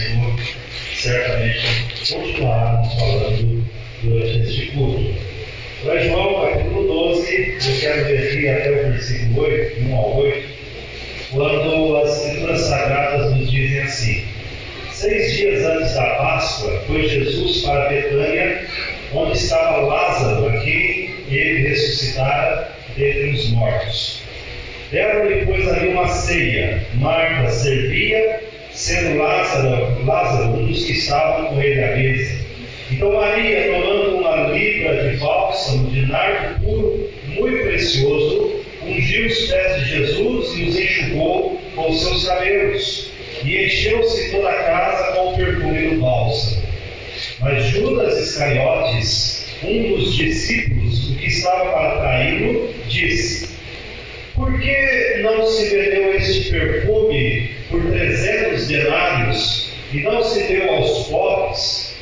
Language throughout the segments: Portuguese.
Senhor certamente continuarmos falando durante este culto. Mas João capítulo 12, eu quero aqui até o versículo 8, 1 ao 8, quando as escrituras sagradas nos dizem assim. Seis dias antes da Páscoa, foi Jesus para Betânia, onde estava Lázaro, a quem ele ressuscitara dentre os mortos. Deram-lhe, pois, ali uma ceia. Marta servia, sendo Lázaro, Lázaro um dos que estavam com ele à mesa. Então Maria, tomando uma libra de bálsamo de nardo puro, muito precioso, ungiu os pés de Jesus e os enxugou com seus cabelos. E encheu-se toda a casa com o perfume do bálsamo. Mas Judas Iscariotes, um dos discípulos, o que estava para traí-lo, disse: Por que não se vendeu este perfume por trezentos denários e não se deu aos pobres?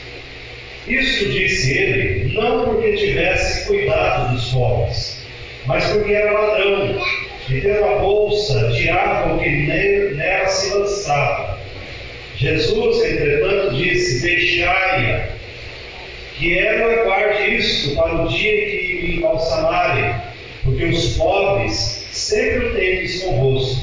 Isto disse ele, não porque tivesse cuidado dos pobres, mas porque era ladrão, e tendo a bolsa, tirava o que nela se lançava. Jesus, entretanto, disse: Deixai-a, que ela guarde isto para o dia que me embalsamarem, porque os pobres sempre o tendes convosco,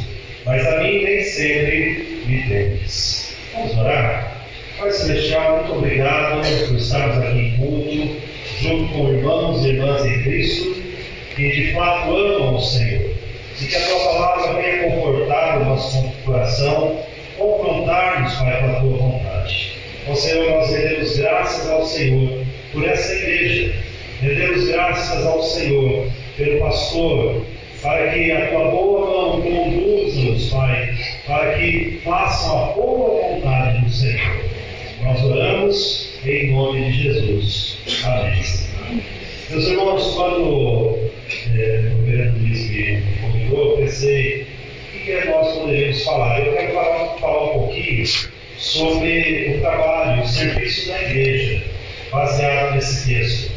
mas a mim nem sempre me tendes. Vamos orar? Pai Celestial, muito obrigado por estarmos aqui em culto, junto com irmãos e irmãs em Cristo, que de fato amam o Senhor. E que a tua palavra venha confortar o nosso coração, confrontar-nos, Pai, com a tua vontade. Ó Senhor, nós rendemos graças ao Senhor por essa igreja. Rendemos graças ao Senhor pelo pastor, para que a tua boa mão conduza-nos, Pai, para que façam a boa vontade do Senhor. Nós oramos em nome de Jesus. Amém. Meus irmãos, quando é, o reverendo Luiz me convidou, eu pensei o que, que nós poderíamos falar. Eu quero falar, falar um pouquinho sobre o trabalho, o serviço da igreja, baseado nesse texto.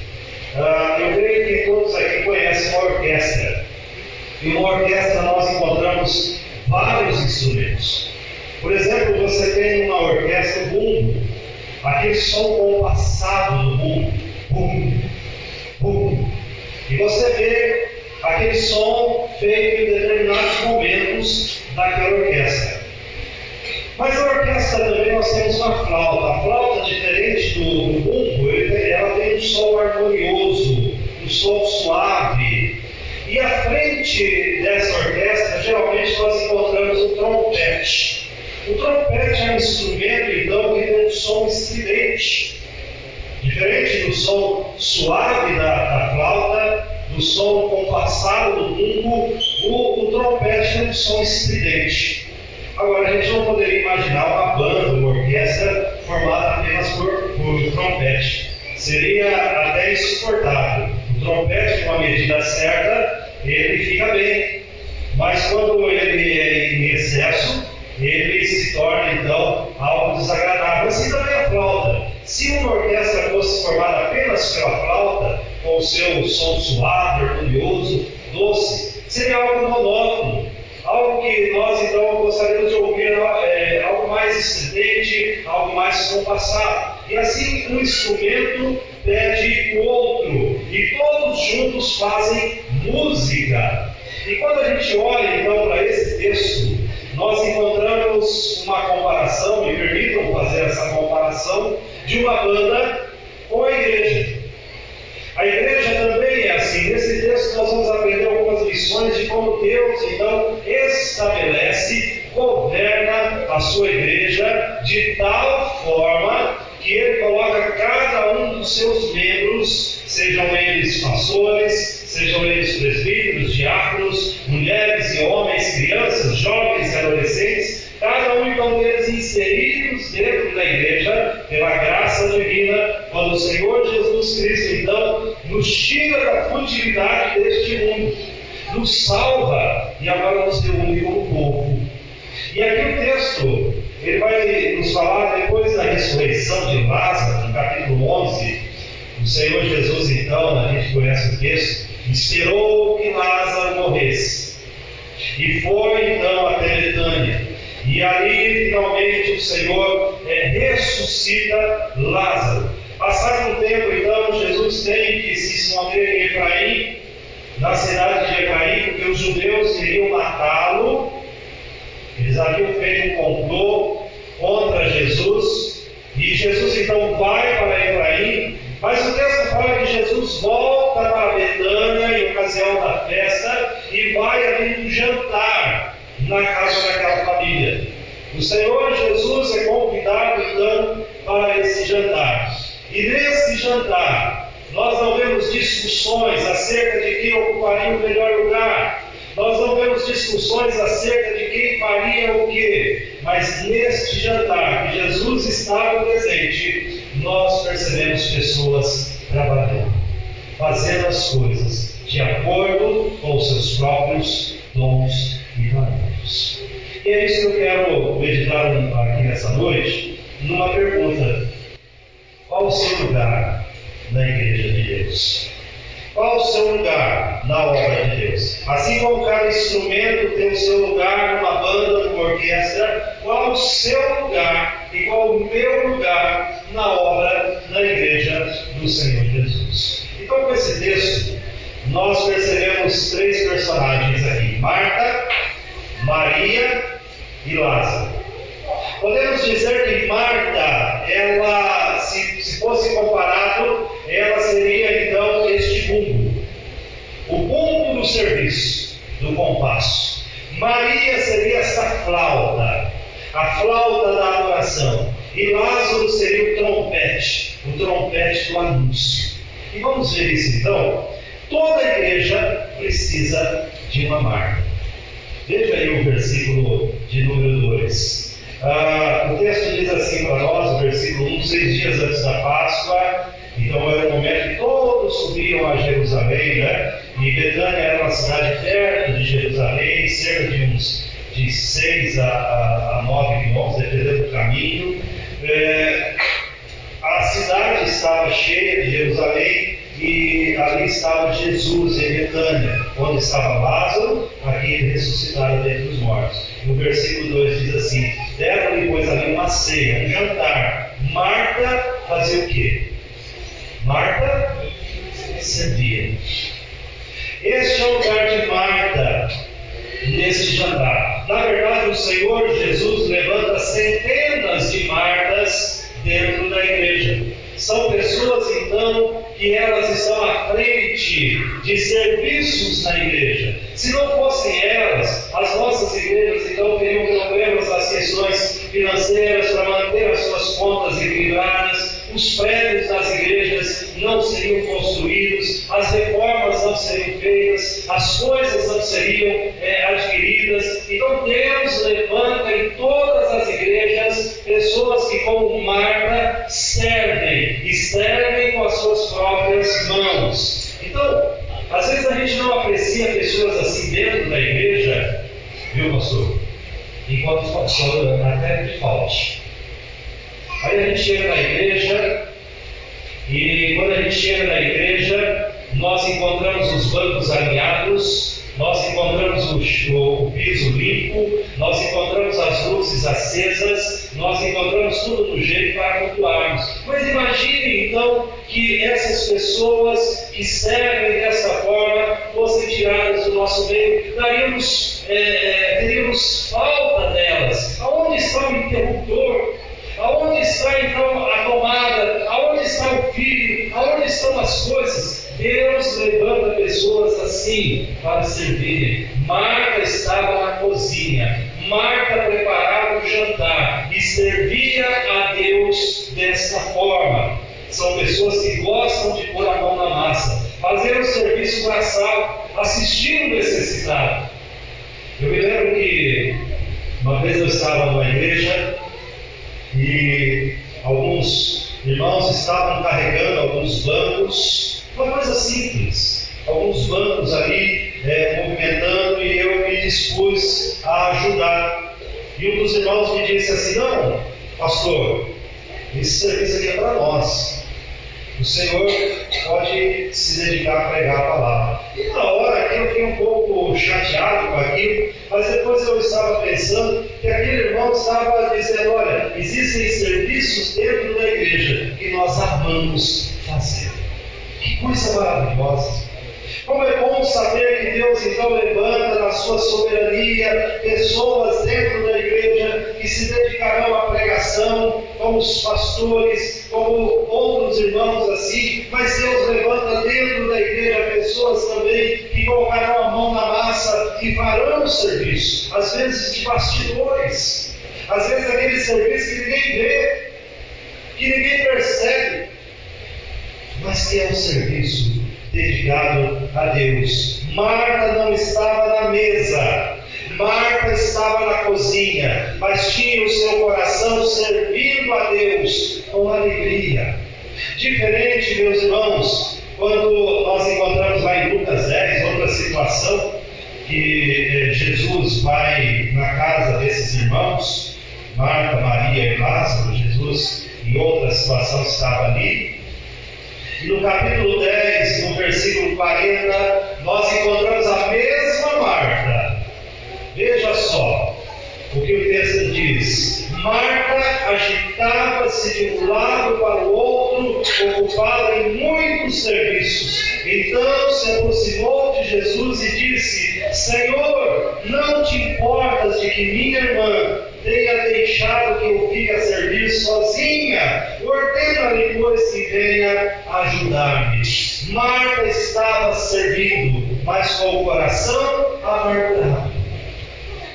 Ah, eu creio que todos aqui conhecem uma orquestra. E uma orquestra nós encontramos vários instrumentos. Por exemplo, você tem uma orquestra bumbo, aquele som compassado do bumbo, bum, bum. E você vê aquele som feito em determinados momentos daquela orquestra. Mas a orquestra também nós temos uma flauta. A flauta, diferente do, bumbo, ela tem um som harmonioso, um som suave. E à frente dessa orquestra, geralmente nós encontramos o trompete. O trompete é um instrumento, então, que tem um som estridente. Diferente do som suave da, da flauta, do som compassado do bumbo, o, o trompete tem um som estridente. Agora, a gente não poderia imaginar uma banda, uma orquestra formada apenas por, por trompete. Seria até insuportável. O trompete, com a medida certa, ele fica bem. Mas quando ele é em excesso, ele se torna então algo desagradável. Assim também a flauta. Se uma orquestra fosse formada apenas pela flauta, com o seu som suave, harmonioso, doce, seria algo monótono algo que nós então gostaríamos de ouvir é, algo mais estridente, algo mais compassado. E assim um instrumento pede o outro, e todos juntos fazem música. E quando a gente olha então para esse texto, nós encontramos uma comparação, me permitam fazer essa comparação, de uma banda com a igreja. A igreja também é assim. Nesse texto nós vamos aprender algumas lições de como Deus então estabelece, governa a sua igreja de tal forma que ele coloca cada um dos seus membros, da igreja pela graça divina, quando o Senhor Jesus Cristo então nos tira da futilidade deste mundo, nos salva e agora nos reúne como povo. E aqui o texto, ele vai nos falar depois da ressurreição de Lázaro, no capítulo 11, o Senhor Jesus então, a gente conhece o texto, discussões acerca de quem ocuparia o melhor lugar. Nós não vemos discussões acerca de quem faria o quê. Mas neste jantar que Jesus estava presente, nós percebemos pessoas trabalhando, fazendo as coisas de acordo com seus próprios dons e talentos. E é isso que eu quero meditar aqui nessa noite, numa pergunta qual o seu lugar na igreja de Deus? Qual o seu lugar na obra de Deus? Assim como cada instrumento tem o seu lugar numa banda, numa orquestra, qual o seu lugar e qual o meu lugar na obra na igreja do Senhor Jesus? Então, com esse texto, nós percebemos três personagens aqui: Marta, Maria e Lázaro. Podemos dizer que Marta, ela, se, se fosse comparado, ela seria serviço, do compasso. Maria seria essa flauta, a flauta da adoração. E Lázaro seria o trompete, o trompete do anúncio. E vamos ver isso então. Toda igreja precisa de uma marca. Veja aí o versículo de número 2. Ah, o texto diz assim para nós, o versículo 1, seis dias antes da Páscoa, então era o momento que todos subiam a Jerusalém, né? E Betânia era uma cidade perto de Jerusalém, cerca de uns de 6 a, a 9 quilômetros, dependendo do caminho. É, a cidade estava cheia de Jerusalém e ali estava Jesus em Betânia, onde estava Lázaro, aquele ressuscitado dentre os mortos. No versículo 2 diz assim: Deram-lhe, pois, ali uma ceia, um jantar. Marta fazia o quê? Marta servia. Este é o lugar de Marta neste jantar. Na verdade, o Senhor Jesus levanta centenas de Martas dentro da igreja. São pessoas, então, que elas estão à frente de serviços na igreja. Se não fossem elas, as nossas igrejas então teriam problemas nas questões financeiras para manter as suas contas equilibradas, os prédios das igrejas não seriam construídos, as reformas não seriam feitas, as coisas não seriam é, adquiridas. Então Deus levanta em todas as igrejas pessoas que, como Marta, servem e servem com as suas próprias mãos. Então, às vezes a gente não aprecia pessoas assim dentro da igreja, viu, pastor? Enquanto pastor até que falte. Aí a gente chega na igreja e quando a gente chega na igreja, nós encontramos os bancos alinhados, nós encontramos o, o, piso limpo, nós encontramos as luzes acesas, nós encontramos tudo no jeito para cultuarmos. Mas imagine então que essas pessoas que servem dessa forma fossem tiradas do nosso meio, daríamos, é, é, teríamos falta delas. Pessoas assim para servirem. Coisa maravilhosa! Como é bom saber que Deus então levanta na sua soberania pessoas dentro da igreja que se dedicarão à pregação, como os pastores, como outros irmãos assim, mas Deus levanta dentro da igreja pessoas também que colocarão a mão na massa e farão o serviço, às vezes de bastidores, às vezes aquele serviço que ninguém vê, que ninguém percebe, mas que é um serviço dedicado a Deus. Marta não estava na mesa, Marta estava na cozinha, mas tinha o seu coração servindo a Deus com alegria. Diferente, meus irmãos, quando nós encontramos lá em Lucas 10, outra situação, que eh, Jesus vai na casa desses irmãos, Marta, Maria e Lázaro, Jesus em outra situação estava ali, no capítulo 10, no versículo 40, nós encontramos a mesma Marta. Veja só o que o texto diz. Marta agitava-se de um lado para o outro, ocupada em muitos serviços. Então se aproximou de Jesus e disse: Senhor, não te importas de que minha irmã tenha deixado que eu fique a servir sozinha? Ordena-lhe, pois, que venha ajudar-me. Marta estava servindo, mas com o coração amargurado.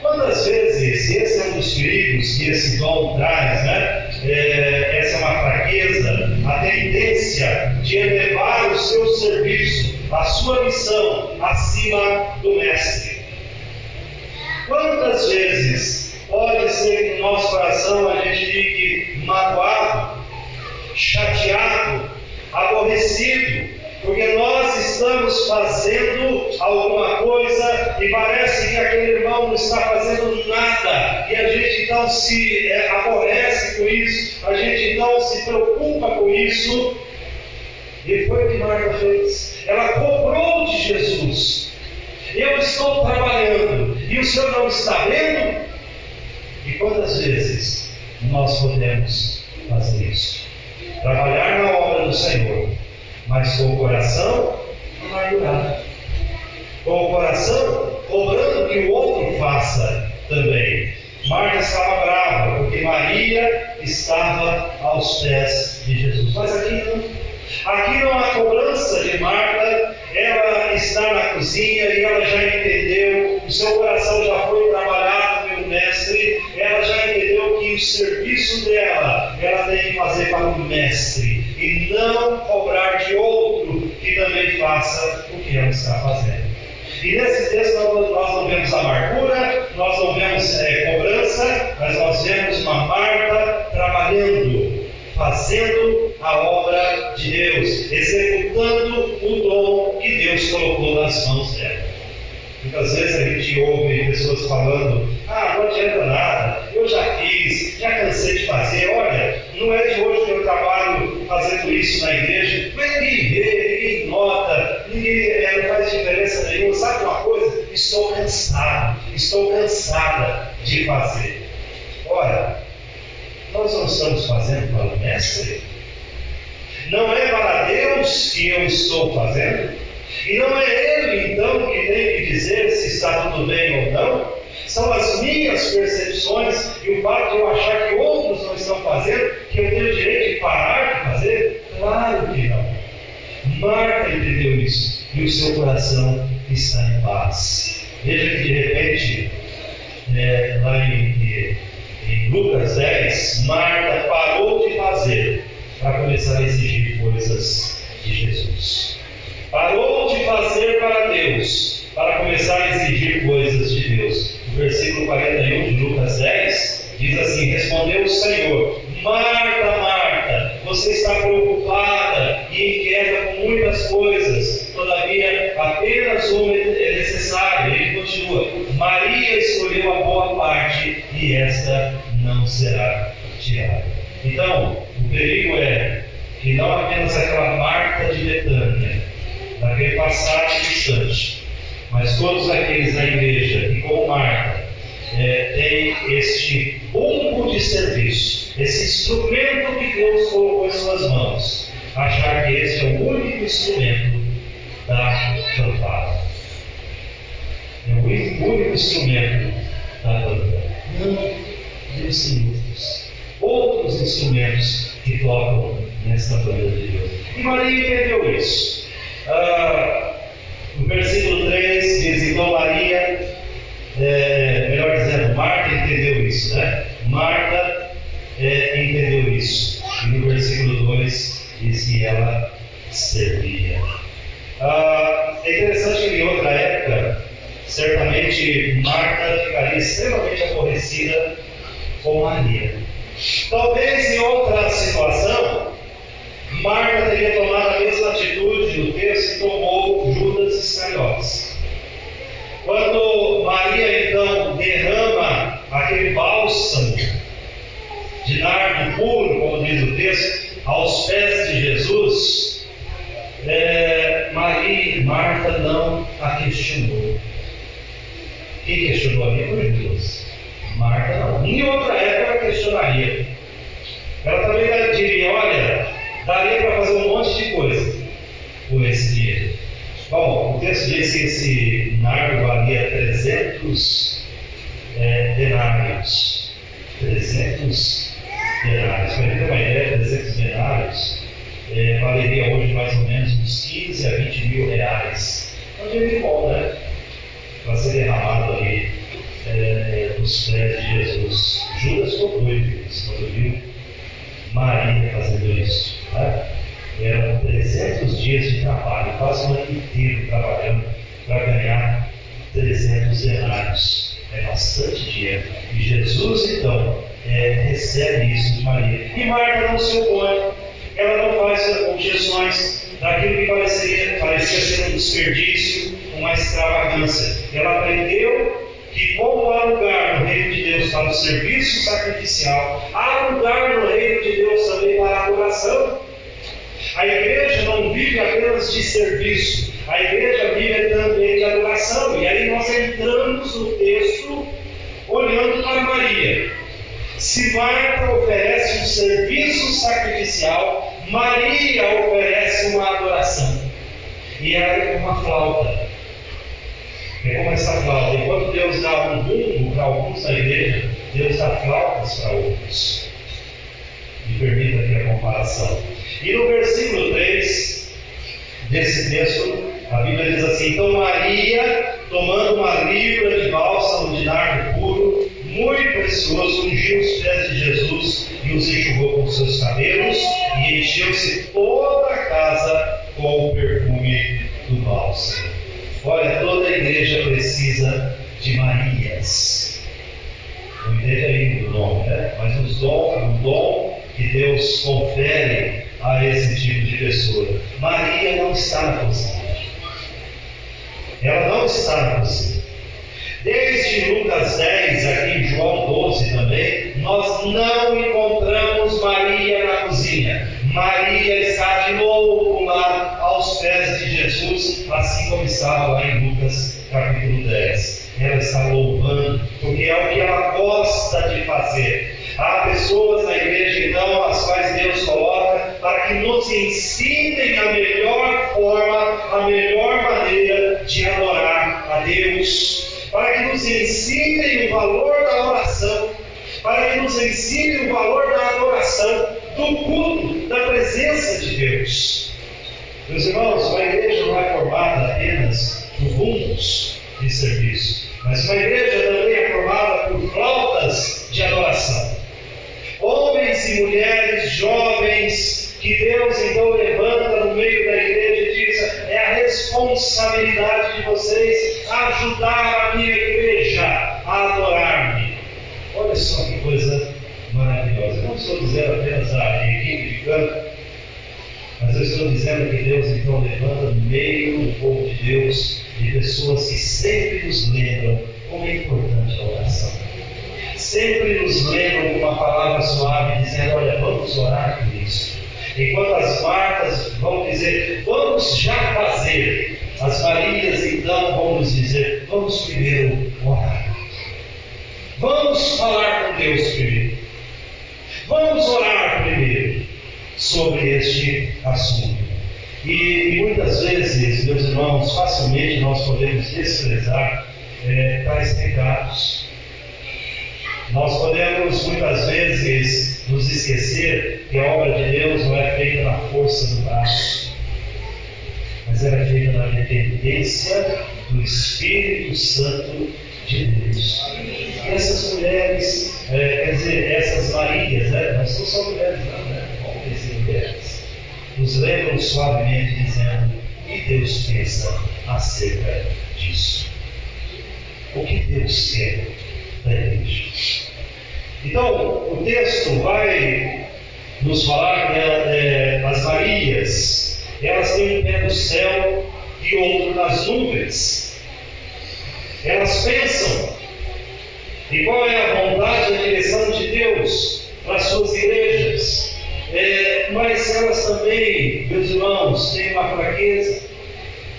Quantas vezes, esse é um dos perigos que esse dom traz, né? É, essa é uma fraqueza, a tendência de elevar o seu serviço, a sua missão, acima do Mestre. Quantas vezes pode ser que no nosso coração a gente fique magoado, chateado, aborrecido, porque nós estamos fazendo alguma coisa e parece que aquele irmão não está fazendo nada, e a gente então se é, aborrece com isso, a gente então se preocupa com isso. E foi o que Marta fez. Ela cobrou de Jesus. Eu estou trabalhando e o Senhor não está vendo? E quantas vezes nós podemos fazer isso? Trabalhar na obra do Senhor, mas com o coração amargurado. Com o coração cobrando que o outro faça também. Marta estava brava, porque Maria estava aos pés de Jesus. Mas aqui não. Aqui não há cobrança de Marta, ela está na cozinha e ela já entendeu, o seu coração já dela, ela que fazer para o Mestre e não cobrar de outro que também faça o que ela está fazendo. E nesse texto nós, não vemos amargura, nós não vemos é, cobrança, mas nós vemos uma Marta trabalhando, fazendo a obra de Deus, executando o dom que Deus colocou nas mãos dela. Muitas vezes a gente ouve pessoas falando: ah, estou fazendo? E não é ele, então, que tem que dizer se está tudo bem ou não. São as minhas percepções e o fato de eu achar que outros não estão fazendo, que eu tenho o direito de parar de fazer? Claro que não. Marta entendeu isso e o seu coração está em paz. Veja que coisas, todavia apenas uma é necessária. Ele continua: Maria escolheu a boa parte e esta não será tirada. Então, o perigo é que não apenas aquela Marta de Betânia, naquele passado distante. Mas todos aqueles na igreja que, como Marta, é, tem este bumbo de serviço, esse instrumento Deus colocou em suas mãos, achar que esse é o único instrumento da fanfarra. É o único instrumento da banda. Não, Deus tem outros. Outros instrumentos que tocam nesta banda de Deus. E Maria entendeu isso. Ah, no versículo 3 diz: Então Maria, é, melhor dizendo, Marta entendeu isso, né? Marta é, entendeu isso. E no versículo 2 diz que ela servia. Ah, é interessante que em outra época, certamente Marta ficaria extremamente aborrecida com Maria. Talvez em outra situação, Marta teria tomado a mesma atitude no texto que tomou Judas Iscariotes. Quando Maria então derrama aquele bálsamo de nardo puro, como diz o texto, aos pés de Jesus, é, Maria e Marta não a questionou. Quem questionou ali foi Judas. Marta não. Em outra época questionaria. Ela também diria: olha, daria para fazer um monte de coisa com esse dinheiro. Bom, o texto diz que esse nardo valia 300 dias de trabalho, quase um ano inteiro trabalhando para ganhar 300 denários. É bastante dinheiro. E Jesus, então, é, recebe isso de Maria. E Marta não se opõe. Ela não faz objeções daquilo que parecia, parecia ser um desperdício, uma extravagância. Ela aprendeu que como há lugar no reino de Deus para o serviço sacrificial, há lugar no reino de Deus também para a adoração. A igreja não vive apenas de serviço, a igreja vive também de adoração. E aí nós entramos no texto olhando para Maria. Se Marta oferece um serviço sacrificial, Maria oferece uma adoração. E é uma flauta. É como essa flauta. Enquanto Deus dá um rumo para alguns na igreja, Deus dá flautas para outros. Me permita aqui a comparação. E no versículo 3 desse texto, a Bíblia diz assim: Então Maria, tomando uma libra de bálsamo de nardo puro, muito precioso, ungiu os pés de Jesus e os enxugou com seus cabelos, e encheu-se toda a casa com o perfume do bálsamo. Olha, toda a igreja precisa de Marias. Não entende aí o nome, né? Mas os dom, o dom que Deus confere a esse tipo de pessoa. Maria não está na cozinha. Ela não está na cozinha. Desde Lucas 10, aqui em João 12 também, nós não encontramos Maria na cozinha. Maria está de novo lá aos pés de Jesus, assim como estava lá em Lucas capítulo 10. Ela está louvando, porque é o que ela gosta de fazer. Há pessoas na igreja, então, as quais Deus coloca para que nos ensinem Meus irmãos, uma igreja não é formada apenas por rumos de serviço, mas uma igreja também é formada por flautas de adoração. Homens e mulheres jovens que Deus então levanta no meio da igreja e diz: é a responsabilidade de vocês ajudar a minha igreja a adorar-me. Olha só que coisa maravilhosa. Eu não estou dizendo apenas a equipe de canto, estou dizendo que Deus então levanta no meio do povo de Deus de pessoas que sempre nos lembram como é importante a oração. Sempre nos lembram com uma palavra suave, dizendo: Olha, vamos orar por isso. Enquanto as Martas vão dizer: Vamos já fazer. As Marias então vão nos dizer: Vamos primeiro orar. Vamos falar com Deus primeiro. Vamos orar primeiro. sobre este assunto. E, muitas vezes, meus irmãos, facilmente nós podemos desprezar é, tais pecados. Nós podemos muitas vezes nos esquecer que a obra de Deus não é feita na força do braço, mas ela é feita na dependência do Espírito Santo de Deus. E essas mulheres, é, quer dizer, essas Marias, né? não são mulheres, né? Nos lembram suavemente dizendo que Deus pensa acerca disso. O que Deus quer da igreja. Então, o texto vai nos falar que é, as Marias, elas têm um pé no céu e outro nas nuvens. Elas pensam e qual é a vontade e a direção de Deus para as suas igrejas. É, mas elas também, meus irmãos, têm uma fraqueza.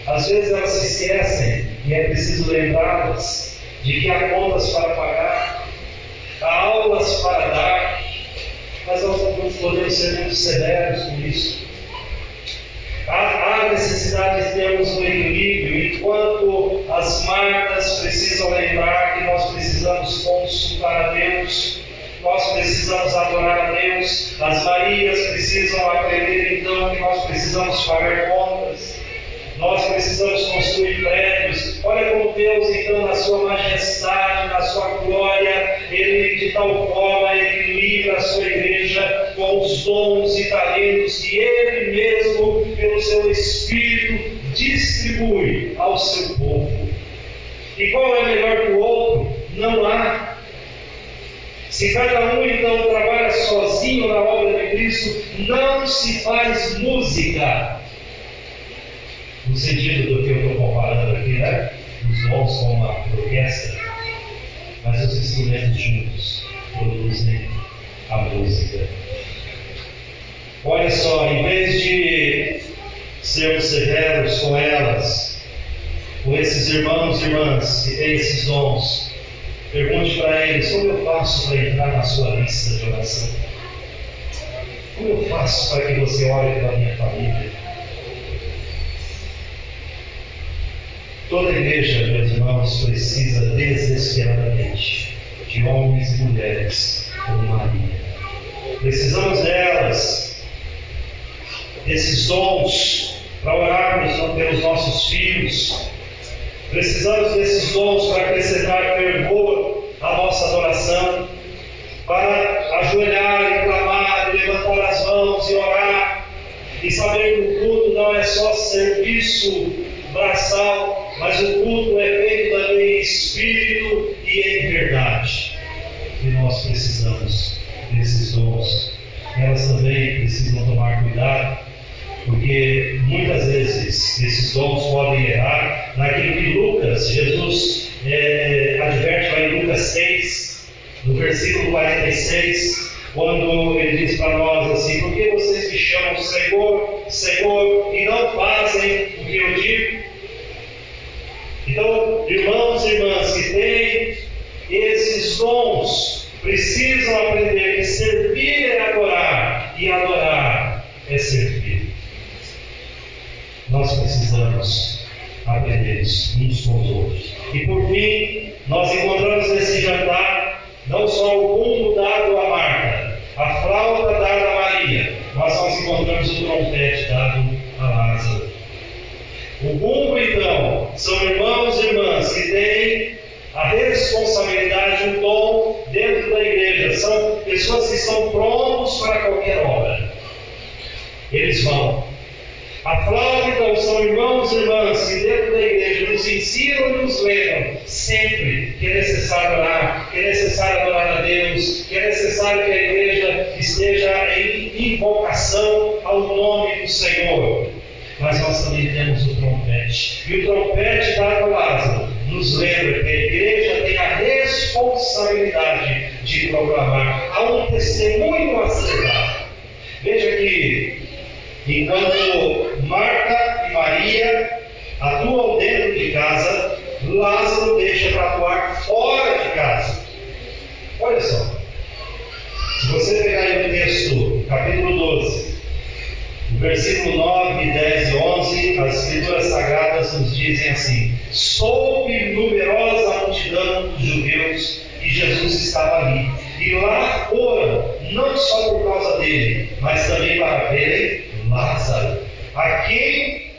Às vezes elas se esquecem e é preciso lembrá-las de que há contas para pagar, há aulas para dar, mas nós não podemos ser muito severos com isso. Há, há necessidade de termos um equilíbrio, enquanto as marcas precisam lembrar que nós precisamos consultar a Deus, nós precisamos adorar a Deus, as Marias precisam aprender então que nós precisamos pagar contas. Nós precisamos construir prédios. Olha como Deus, então, na sua majestade, na sua glória, Ele de tal forma equilibra a sua igreja com os dons e talentos que Ele mesmo, pelo seu Espírito, distribui ao seu povo. E qual é melhor que o outro? Não há. Se cada um então trabalha sozinho na obra de Cristo, não se faz música no sentido do que eu estou comparando aqui, né? Os dons com uma orquestra, mas os instrumentos juntos produzem a música. Olha só, em vez de sermos severos com elas, com esses irmãos e irmãs que têm esses dons, pergunte para eles como eu faço para entrar na sua lista de oração. Como eu faço para que você ore pela minha família? Toda igreja, meus irmãos, precisa desesperadamente de homens e mulheres como Maria. Precisamos delas, desses dons, para orarmos pelos nossos filhos. Precisamos desses dons para acrescentar fervor à nossa adoração, para ajoelhar e clamar, levantar as mãos e orar, e saber que o culto não é só serviço braçal, mas o culto é feito também em espírito e em verdade. E nós precisamos desses dons. Elas também precisam tomar cuidado, porque muitas vezes esses dons podem errar é, adverte lá em Lucas 6, no versículo 46 quando responsabilidade de proclamar. Há um testemunho a ser dado. Veja que, enquanto Marta e Maria atuam dentro de casa, Lázaro deixa para atuar fora de casa. Olha só. Se você pegar aí o texto, capítulo 12, versículo 9, 10 e 11, as Escrituras Sagradas nos dizem assim: Soube numerosa multidão dos judeus que Jesus estava ali. E lá foram, não só por causa dele, mas também para verem Lázaro, a quem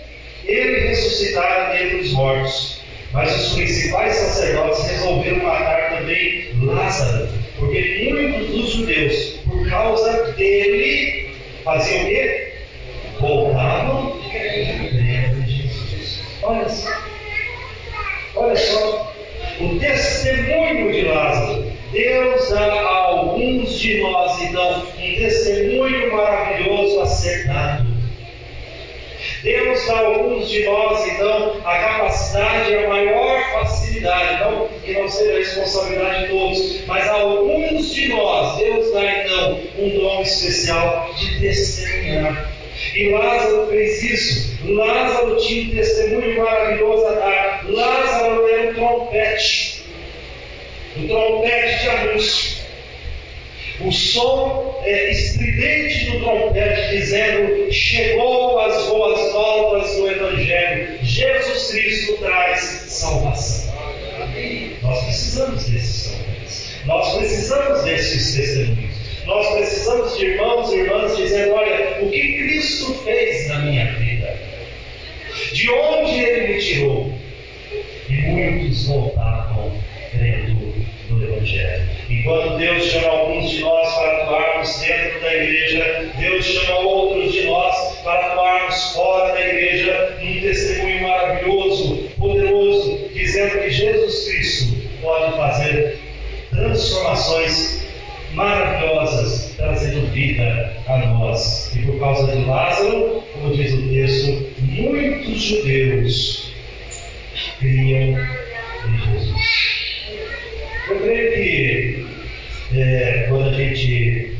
ele ressuscitara dentre os mortos. Mas os principais sacerdotes resolveram matar também Lázaro, porque muitos dos judeus, por causa dele, faziam o quê? Voltavam. Olha só. Olha só. O testemunho de Lázaro. Deus dá a alguns de nós, então, um testemunho maravilhoso a ser dado. Deus dá a alguns de nós, então, a capacidade e a maior facilidade, não que não seja responsabilidade de todos, mas a alguns de nós, Deus dá então um dom especial de testemunhar. E Lázaro fez isso. Lázaro tinha um testemunho maravilhoso a dar. Lázaro era um trompete, um trompete de anúncio. O som é, estridente do trompete dizendo: Chegou as boas novas do Evangelho. Jesus Cristo traz salvação. Nós precisamos desses trompetes. Nós precisamos desses testemunhos. Nós precisamos de irmãos e irmãs dizendo: Olha, o que Cristo fez na minha vida, de onde Ele me tirou. Muitos voltavam crendo no Evangelho. E quando Deus chama alguns de nós para atuarmos dentro da igreja, Deus chama outros de nós para atuarmos fora da igreja, num testemunho maravilhoso, poderoso, dizendo que Jesus Cristo pode fazer transformações maravilhosas, trazendo vida a nós. E por causa de Lázaro, como diz o texto, muitos judeus criam em Jesus. Eu creio que é, quando a gente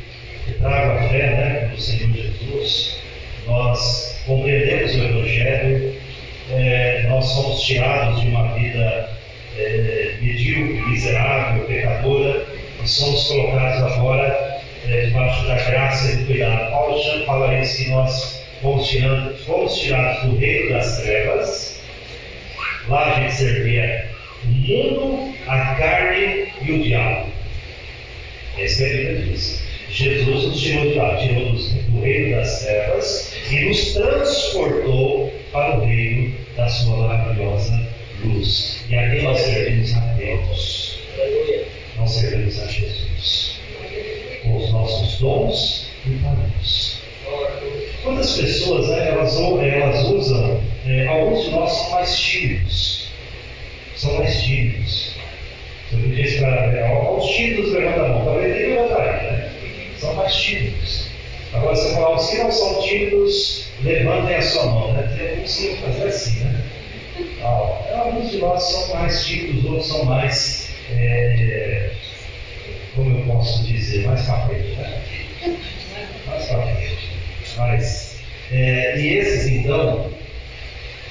traga a fé né, no Senhor Jesus, nós compreendemos o Evangelho, é, nós somos tirados de uma vida é, medíocre, miserável, pecadora, e somos colocados agora é, debaixo da graça e do cuidado. Paulo fala isso que nós fomos, tirando, fomos tirados do reino das trevas, lá a gente servia o mundo, a carne e o diabo. É a Bíblia diz. Jesus nos tirou lá, tirou do reino das trevas e nos transportou para o reino da sua maravilhosa luz. E aqui nós servimos a Deus. Nós servimos a Jesus. Com os nossos dons e talentos. Quantas pessoas né, elas, elas usam, é, alguns de nós são mais tímidos são mais tímidos. Se eu disse para os tímidos levanta a mão, talvez nem levantaria, né? São mais tímidos. Agora, eu falar os que não são tímidos, levantem a sua mão, né? Tem alguns que vão fazer assim, né? Ah, alguns de nós são mais tímidos, outros são mais, é, como eu posso dizer, mais para frente, né? Mais para frente. Mas, é, e esses então,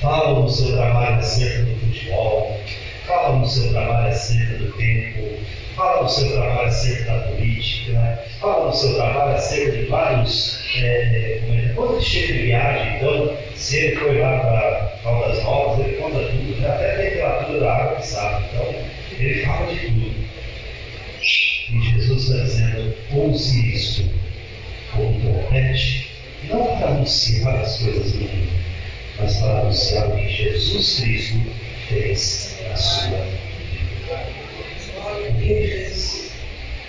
falam no seu trabalho acerca do futebol, falam no seu trabalho acerca do tempo, falam no seu trabalho acerca da política, falam no seu trabalho acerca de vários. É, é, quando ele chega de viagem, então, se ele foi lá para Caldas Novas, ele conta tudo, né? até a temperatura da água ele sabe. Então, ele fala de tudo. E Jesus está dizendo: ouse isto como trompete, não para anunciar as coisas do mundo mas para anunciar o que Jesus Cristo fez na sua vida. O que ele fez?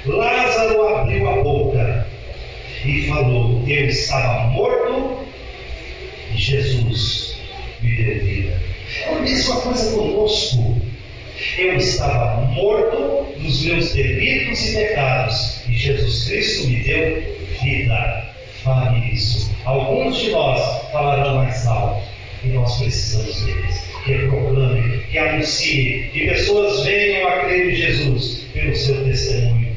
Lázaro abriu a boca e falou: Eu estava morto e Jesus me deu vida. É a mesma coisa conosco. Eu estava morto nos meus delitos e pecados e Jesus Cristo me deu vida. Fale isso. Alguns de nós falarão mais alto nós precisamos deles. Que proclame, que anuncie, que pessoas venham a crer em Jesus pelo seu testemunho.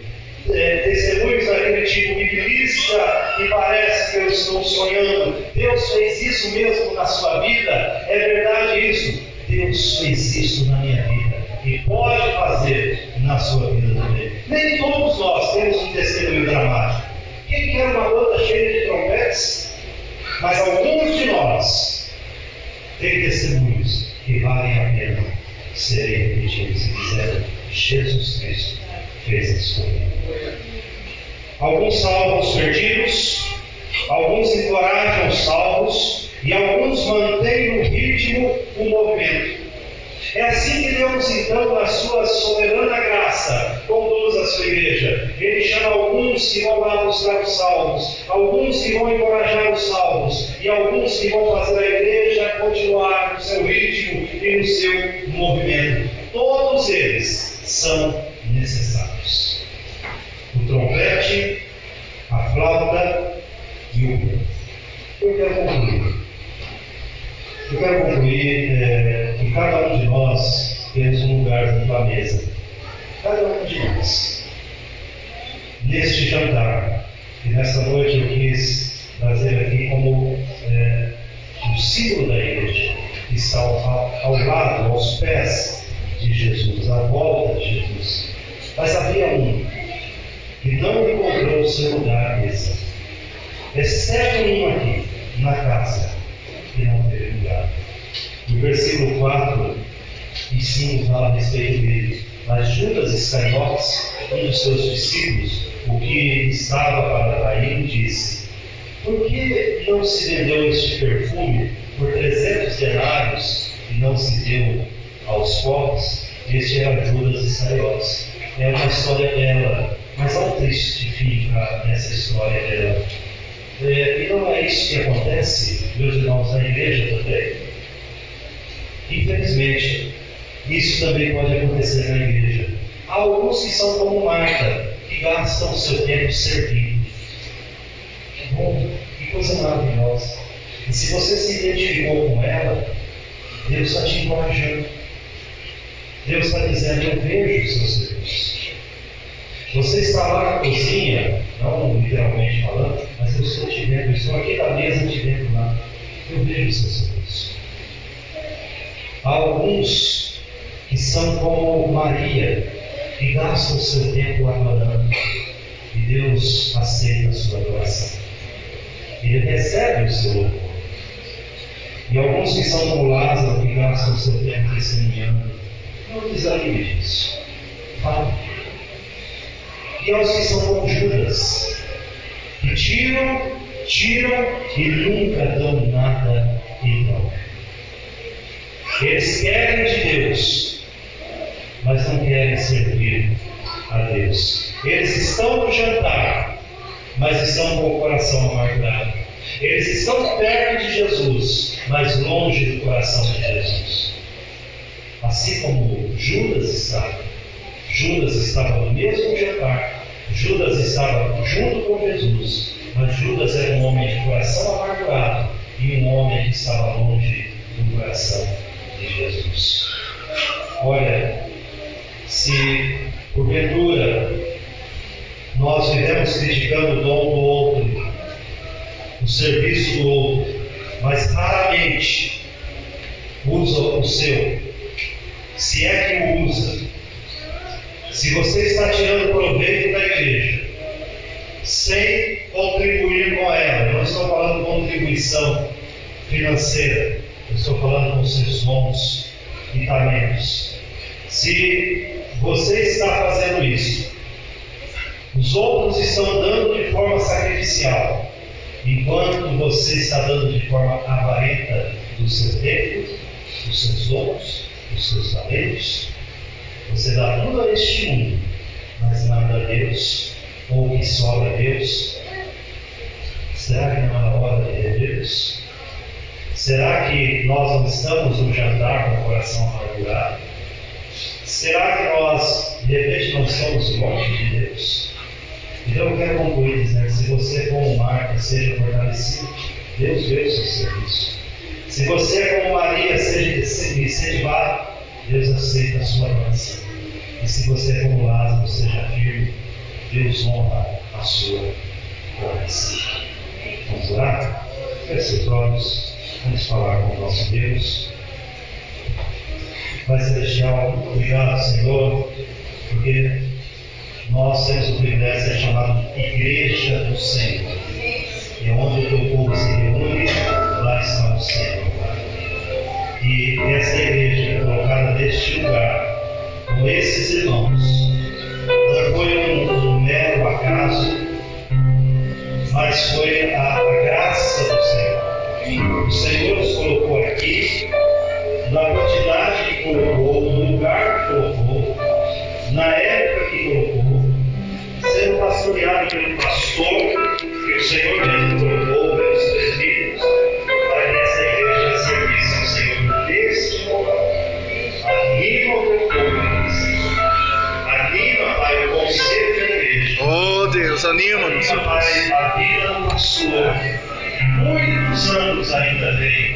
É, testemunhos daquele tipo biblista que parece que eu estou sonhando. Deus fez isso mesmo na sua vida. É verdade isso. Deus fez isso na minha vida e pode fazer na sua vida também. Nem todos nós temos um testemunho dramático. Quem quer uma banda cheia de trompetes? Mas alguns de nós tem testemunhos que valem a pena serem repetidos e fizeram Jesus Cristo fez isso. Alguns salvam os perdidos, alguns encorajam os salvos e alguns mantêm no ritmo o movimento. É assim que Deus, então, na sua soberana graça, conduz a sua igreja. Ele chama alguns que vão lá buscar os salvos, alguns que vão encorajar os salvos, e alguns que vão fazer a igreja continuar no seu ritmo e no seu movimento. Todos eles são necessários. O trompete, a flauta e o. Eu quero concluir. Eu quero concluir é, cada um de nós temos um lugar junto à mesa. Cada um de nós. Neste jantar, e nesta noite eu quis trazer aqui como é, o símbolo da igreja, que está ao, ao lado, aos pés de Jesus, à volta de Jesus. Mas havia um que não encontrou o seu lugar à mesa, exceto um aqui, na casa, que não teve lugar. No versículo 4 e 5 fala a respeito dele. Mas Judas Iscariotes, um dos seus discípulos, o que estava para trair, disse: Por que não se vendeu este perfume por trezentos denários e não se deu aos pobres? Este era Judas Iscariotes. É uma história dela, mas há um triste fim para essa história dela. É, e não é isso que acontece, meus irmãos, na igreja também. Infelizmente, isso também pode acontecer na igreja. Há alguns que são como Marta, que gastam seu tempo servindo. Que bom, que coisa maravilhosa. E se você se identificou com ela, Deus está te encorajando. Deus está dizendo: Eu vejo o seu serviço. Você está lá na cozinha, não literalmente falando, mas eu estou te vendo, estou aqui na mesa te vendo lá. Eu vejo o seu serviço. Há alguns que são como Maria, que gastam o seu tempo adorando, e Deus aceita a sua adoração. Ele recebe o seu louvor. E alguns que são como Lázaro, que gastam o seu tempo testemunhando, não desanime disso. Fale. E aos que são como Judas, que tiram, tiram e nunca dão nada em troca. Eles querem de Deus, mas não querem servir a Deus. Eles estão no jantar, mas estão com o coração amargurado. Eles estão perto de Jesus, mas longe do coração de Jesus. Assim como Judas estava. Judas estava no mesmo jantar. Judas estava junto com Jesus. Mas Judas era um homem de coração amargurado e um homem que estava longe do coração de Jesus. Olha, se porventura nós vivemos criticando o dom do outro, o serviço do outro, mas raramente usa o seu, se é que o usa, se você está tirando proveito da igreja, sem contribuir com ela, não estou falando contribuição financeira, eu estou falando com seus dons e talentos. Se você está fazendo isso, os outros estão dando de forma sacrificial, enquanto você está dando de forma avarenta do seu tempo, dos seus dons, dos seus talentos. Você dá tudo a este mundo, mas nada a Deus, ou que sobra a Deus. Será que não é hora de Deus? Será que nós não estamos no jantar com o coração amargurado? Será que nós, de repente, não estamos longe de Deus? Então eu quero concluir dizendo: se você, como Marta, seja fortalecido, Deus vê o seu serviço. Se você, como Maria, seja incentivado, Deus aceita a sua adoração. E se você, como Lázaro, seja firme, Deus honra a sua oração. Vamos orar? Feche seus olhos, vamos falar com o nosso Deus. Pai Celestial, obrigado, Senhor, porque nós temos o privilégio de ser chamado Igreja do Senhor. E onde o teu povo se reúne, lá está o Senhor. E essa igreja esses irmãos. Não foi um, mero acaso, mas foi a, a. O Senhor os colocou aqui, na quantidade que colocou, no lugar que colocou, na época que colocou, sendo pastoreado pelo pastor que o Senhor mesmo colocou, pelos presbíteros, para que essa igreja servisse ao Senhor nesse local. Anima o teu povo. Anima, Pai, o conselho da igreja. Oh Deus, anima-nos. Anima, Pai, a vida do Muitos anos ainda frente.